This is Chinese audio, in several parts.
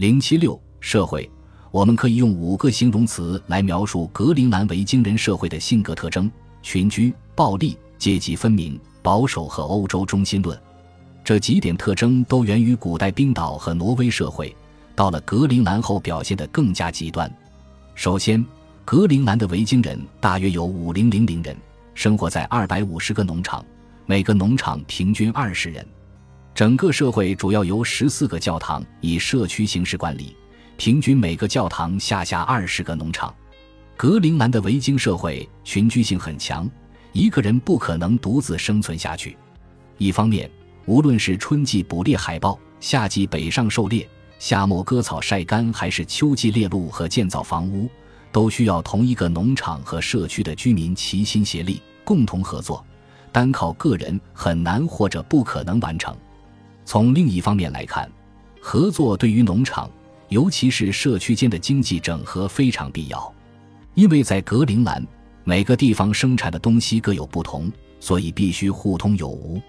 零七六社会，我们可以用五个形容词来描述格陵兰维京人社会的性格特征：群居、暴力、阶级分明、保守和欧洲中心论。这几点特征都源于古代冰岛和挪威社会，到了格陵兰后表现得更加极端。首先，格陵兰的维京人大约有五零零零人，生活在二百五十个农场，每个农场平均二十人。整个社会主要由十四个教堂以社区形式管理，平均每个教堂下辖二十个农场。格陵兰的维京社会群居性很强，一个人不可能独自生存下去。一方面，无论是春季捕猎海豹，夏季北上狩猎，夏末割草晒干，还是秋季猎鹿和建造房屋，都需要同一个农场和社区的居民齐心协力，共同合作。单靠个人很难或者不可能完成。从另一方面来看，合作对于农场，尤其是社区间的经济整合非常必要，因为在格陵兰，每个地方生产的东西各有不同，所以必须互通有无。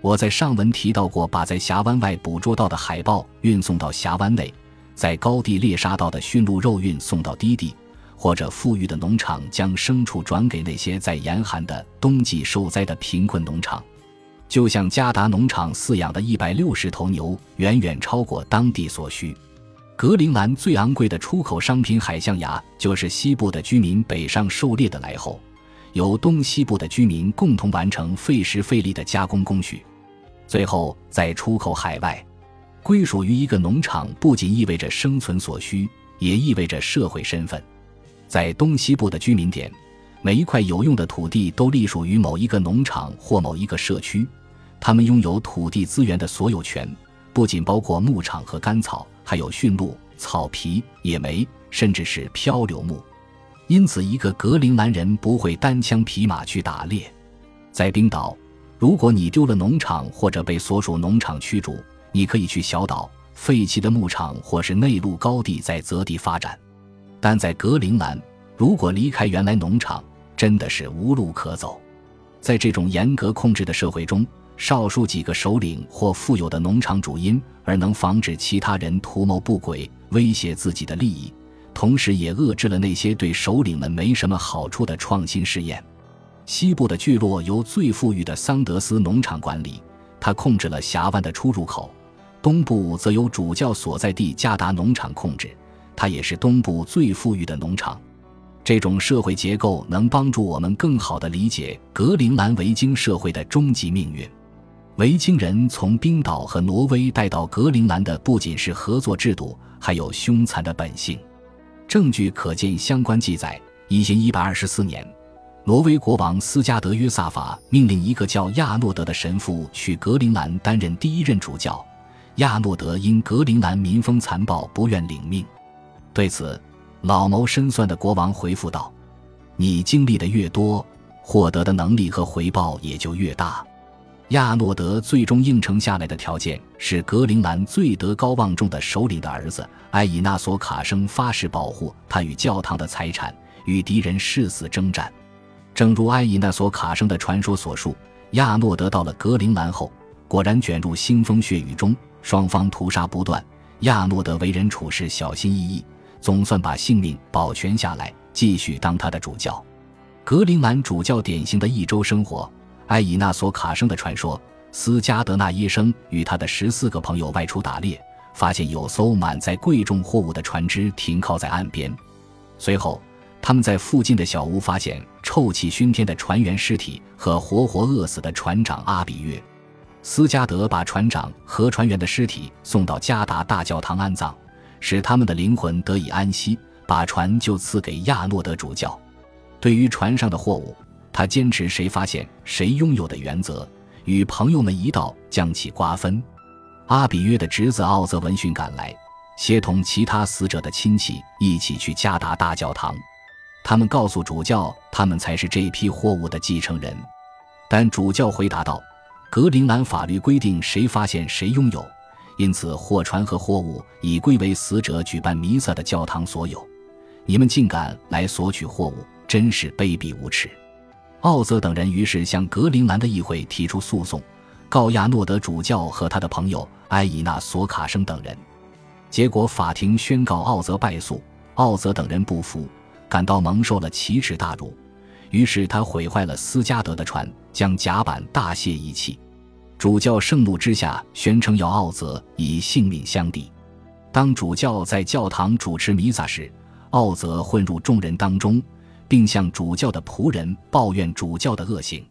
我在上文提到过，把在峡湾外捕捉到的海豹运送到峡湾内，在高地猎杀到的驯鹿肉运送到低地，或者富裕的农场将牲畜转给那些在严寒的冬季受灾的贫困农场。就像加达农场饲养的一百六十头牛，远远超过当地所需。格陵兰最昂贵的出口商品海象牙，就是西部的居民北上狩猎的来后，由东西部的居民共同完成费时费力的加工工序。最后再出口海外，归属于一个农场不仅意味着生存所需，也意味着社会身份。在东西部的居民点，每一块有用的土地都隶属于某一个农场或某一个社区，他们拥有土地资源的所有权，不仅包括牧场和干草，还有驯鹿、草皮、野莓，甚至是漂流木。因此，一个格陵兰人不会单枪匹马去打猎。在冰岛。如果你丢了农场或者被所属农场驱逐，你可以去小岛、废弃的牧场或是内陆高地再择地发展。但在格陵兰，如果离开原来农场，真的是无路可走。在这种严格控制的社会中，少数几个首领或富有的农场主因而能防止其他人图谋不轨、威胁自己的利益，同时也遏制了那些对首领们没什么好处的创新试验。西部的聚落由最富裕的桑德斯农场管理，他控制了峡湾的出入口；东部则由主教所在地加达农场控制，它也是东部最富裕的农场。这种社会结构能帮助我们更好地理解格陵兰维京社会的终极命运。维京人从冰岛和挪威带到格陵兰的不仅是合作制度，还有凶残的本性。证据可见相关记载：一千一百二十四年。挪威国王斯加德约萨法命令一个叫亚诺德的神父去格陵兰担任第一任主教。亚诺德因格陵兰民风残暴，不愿领命。对此，老谋深算的国王回复道：“你经历的越多，获得的能力和回报也就越大。”亚诺德最终应承下来的条件是，格陵兰最德高望重的首领的儿子埃以纳索卡生发誓保护他与教堂的财产，与敌人誓死征战。正如埃伊纳索卡生的传说所述，亚诺德到了格陵兰后，果然卷入腥风血雨中，双方屠杀不断。亚诺德为人处事小心翼翼，总算把性命保全下来，继续当他的主教。格陵兰主教典型的一周生活，埃以纳索卡生的传说：斯加德纳医生与他的十四个朋友外出打猎，发现有艘满载贵重货物的船只停靠在岸边，随后。他们在附近的小屋发现臭气熏天的船员尸体和活活饿死的船长阿比约。斯加德把船长和船员的尸体送到加达大教堂安葬，使他们的灵魂得以安息，把船就赐给亚诺德主教。对于船上的货物，他坚持谁发现谁拥有的原则，与朋友们一道将其瓜分。阿比约的侄子奥泽闻讯赶来，协同其他死者的亲戚一起去加达大教堂。他们告诉主教，他们才是这批货物的继承人，但主教回答道：“格陵兰法律规定谁发现谁拥有，因此货船和货物已归为死者举办弥撒的教堂所有。你们竟敢来索取货物，真是卑鄙无耻！”奥泽等人于是向格陵兰的议会提出诉讼，告亚诺德主教和他的朋友埃伊纳索卡生等人。结果法庭宣告奥泽败诉，奥泽等人不服，感到蒙受了奇耻大辱，于是他毁坏了斯加德的船，将甲板大卸一气。主教盛怒之下，宣称要奥泽以性命相抵。当主教在教堂主持弥撒时，奥泽混入众人当中，并向主教的仆人抱怨主教的恶行。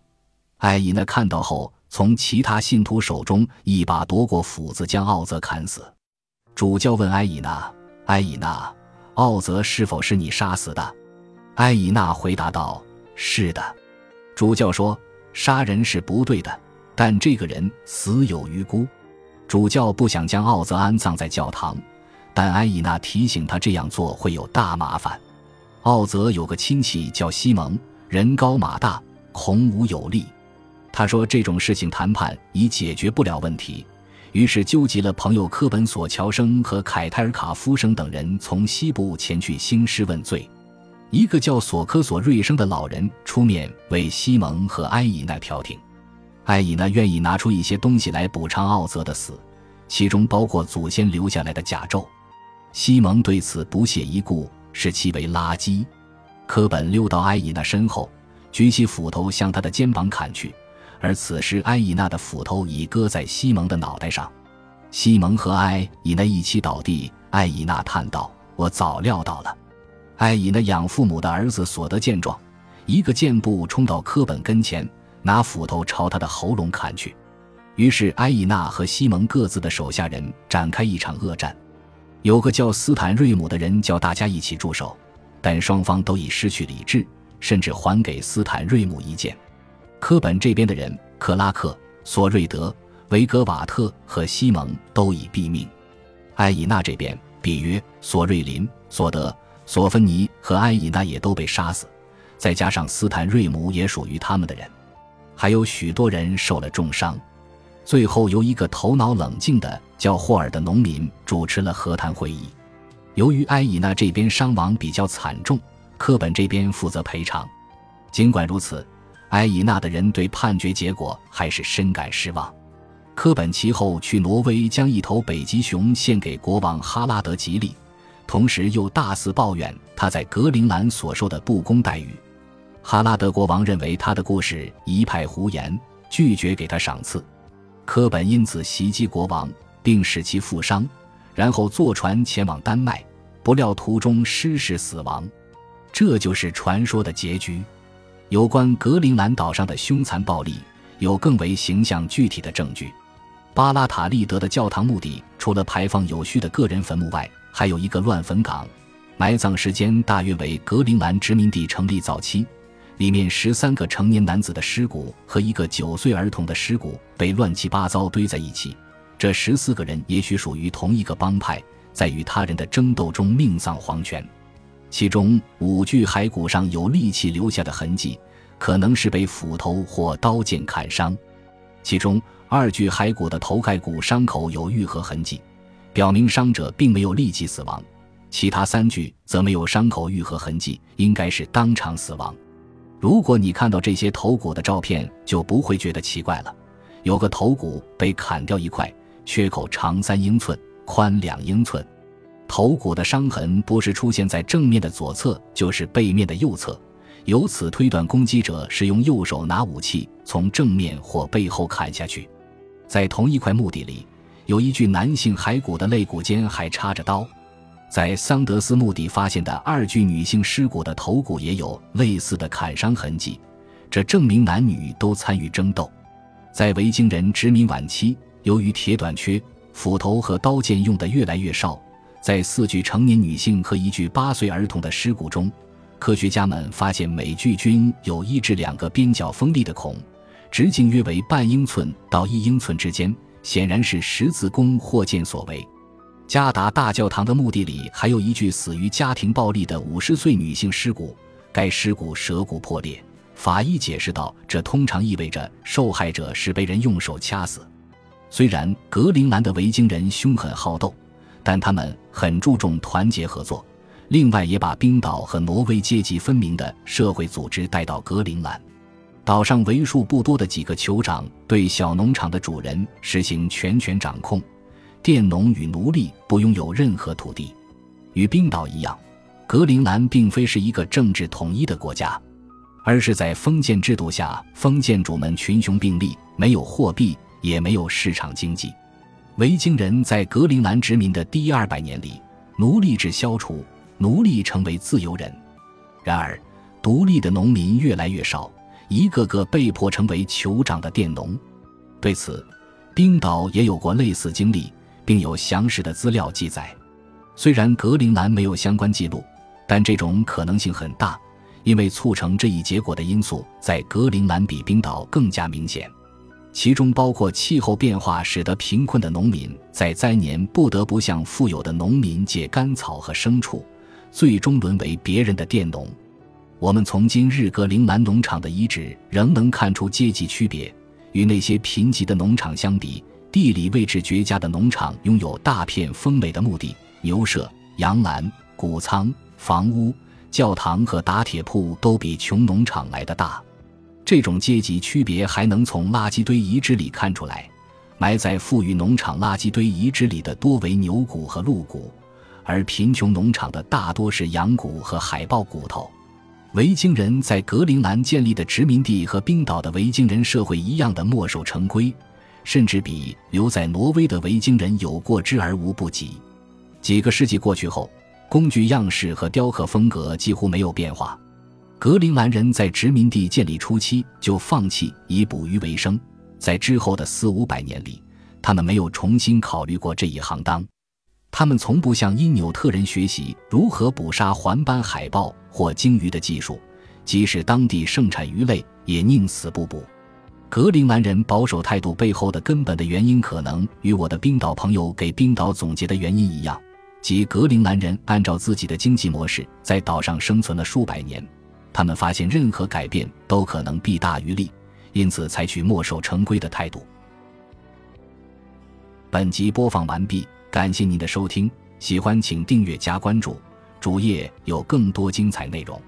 艾伊娜看到后，从其他信徒手中一把夺过斧子，将奥泽砍死。主教问艾伊娜：“艾伊娜，奥泽是否是你杀死的？”艾伊娜回答道：“是的。”主教说：“杀人是不对的，但这个人死有余辜。”主教不想将奥泽安葬在教堂。但埃伊娜提醒他这样做会有大麻烦。奥泽有个亲戚叫西蒙，人高马大，孔武有力。他说这种事情谈判已解决不了问题，于是纠集了朋友科本索乔生和凯泰尔卡夫生等人，从西部前去兴师问罪。一个叫索科索瑞生的老人出面为西蒙和埃以娜调停。埃以娜愿意拿出一些东西来补偿奥泽的死，其中包括祖先留下来的甲胄。西蒙对此不屑一顾，视其为垃圾。科本溜到埃伊娜身后，举起斧头向他的肩膀砍去，而此时埃伊娜的斧头已搁在西蒙的脑袋上。西蒙和埃伊娜一起倒地。埃伊娜叹道：“我早料到了。”埃伊娜养父母的儿子索德见状，一个箭步冲到科本跟前，拿斧头朝他的喉咙砍去。于是埃伊娜和西蒙各自的手下人展开一场恶战。有个叫斯坦瑞姆的人叫大家一起驻守，但双方都已失去理智，甚至还给斯坦瑞姆一剑。科本这边的人克拉克、索瑞德、维格瓦特和西蒙都已毙命。埃以纳这边，比约、索瑞林、索德、索芬尼和埃以纳也都被杀死，再加上斯坦瑞姆也属于他们的人，还有许多人受了重伤。最后由一个头脑冷静的叫霍尔的农民主持了和谈会议。由于埃以娜这边伤亡比较惨重，科本这边负责赔偿。尽管如此，埃以娜的人对判决结果还是深感失望。科本其后去挪威将一头北极熊献给国王哈拉德吉利，同时又大肆抱怨他在格陵兰所受的不公待遇。哈拉德国王认为他的故事一派胡言，拒绝给他赏赐。科本因此袭击国王，并使其负伤，然后坐船前往丹麦，不料途中失事死亡。这就是传说的结局。有关格陵兰岛上的凶残暴力，有更为形象具体的证据。巴拉塔利德的教堂墓地，除了排放有序的个人坟墓外，还有一个乱坟岗，埋葬时间大约为格陵兰殖民地成立早期。里面十三个成年男子的尸骨和一个九岁儿童的尸骨被乱七八糟堆在一起。这十四个人也许属于同一个帮派，在与他人的争斗中命丧黄泉。其中五具骸骨上有利器留下的痕迹，可能是被斧头或刀剑砍伤。其中二具骸骨的头盖骨伤口有愈合痕迹，表明伤者并没有立即死亡。其他三具则没有伤口愈合痕迹，应该是当场死亡。如果你看到这些头骨的照片，就不会觉得奇怪了。有个头骨被砍掉一块，缺口长三英寸，宽两英寸。头骨的伤痕不是出现在正面的左侧，就是背面的右侧。由此推断，攻击者是用右手拿武器从正面或背后砍下去。在同一块墓地里，有一具男性骸骨的肋骨间还插着刀。在桑德斯墓地发现的二具女性尸骨的头骨也有类似的砍伤痕迹，这证明男女都参与争斗。在维京人殖民晚期，由于铁短缺，斧头和刀剑用得越来越少。在四具成年女性和一具八岁儿童的尸骨中，科学家们发现每具均有一至两个边角锋利的孔，直径约为半英寸到一英寸之间，显然是十字弓或箭所为。加达大教堂的墓地里还有一具死于家庭暴力的五十岁女性尸骨，该尸骨舌骨破裂。法医解释道：“这通常意味着受害者是被人用手掐死。”虽然格陵兰的维京人凶狠好斗，但他们很注重团结合作。另外，也把冰岛和挪威阶级分明的社会组织带到格陵兰岛上。为数不多的几个酋长对小农场的主人实行全权掌控。佃农与奴隶不拥有任何土地。与冰岛一样，格陵兰并非是一个政治统一的国家，而是在封建制度下，封建主们群雄并立，没有货币，也没有市场经济。维京人在格陵兰殖民的第二百年里，奴隶制消除，奴隶成为自由人。然而，独立的农民越来越少，一个个被迫成为酋长的佃农。对此，冰岛也有过类似经历，并有详实的资料记载。虽然格陵兰没有相关记录，但这种可能性很大，因为促成这一结果的因素在格陵兰比冰岛更加明显。其中包括气候变化使得贫困的农民在灾年不得不向富有的农民借干草和牲畜，最终沦为别人的佃农。我们从今日格陵兰农场的遗址仍能看出阶级区别。与那些贫瘠的农场相比，地理位置绝佳的农场拥有大片丰美的牧地、牛舍、羊栏、谷仓、房屋、教堂和打铁铺都比穷农场来的大。这种阶级区别还能从垃圾堆遗址里看出来。埋在富裕农场垃圾堆遗址里的多为牛骨和鹿骨，而贫穷农场的大多是羊骨和海豹骨头。维京人在格陵兰建立的殖民地和冰岛的维京人社会一样的墨守成规，甚至比留在挪威的维京人有过之而无不及。几个世纪过去后，工具样式和雕刻风格几乎没有变化。格陵兰人在殖民地建立初期就放弃以捕鱼为生，在之后的四五百年里，他们没有重新考虑过这一行当。他们从不向因纽特人学习如何捕杀环斑海豹或鲸鱼的技术，即使当地盛产鱼类，也宁死不捕。格陵兰人保守态度背后的根本的原因，可能与我的冰岛朋友给冰岛总结的原因一样，即格陵兰人按照自己的经济模式在岛上生存了数百年。他们发现任何改变都可能弊大于利，因此采取墨守成规的态度。本集播放完毕，感谢您的收听，喜欢请订阅加关注，主页有更多精彩内容。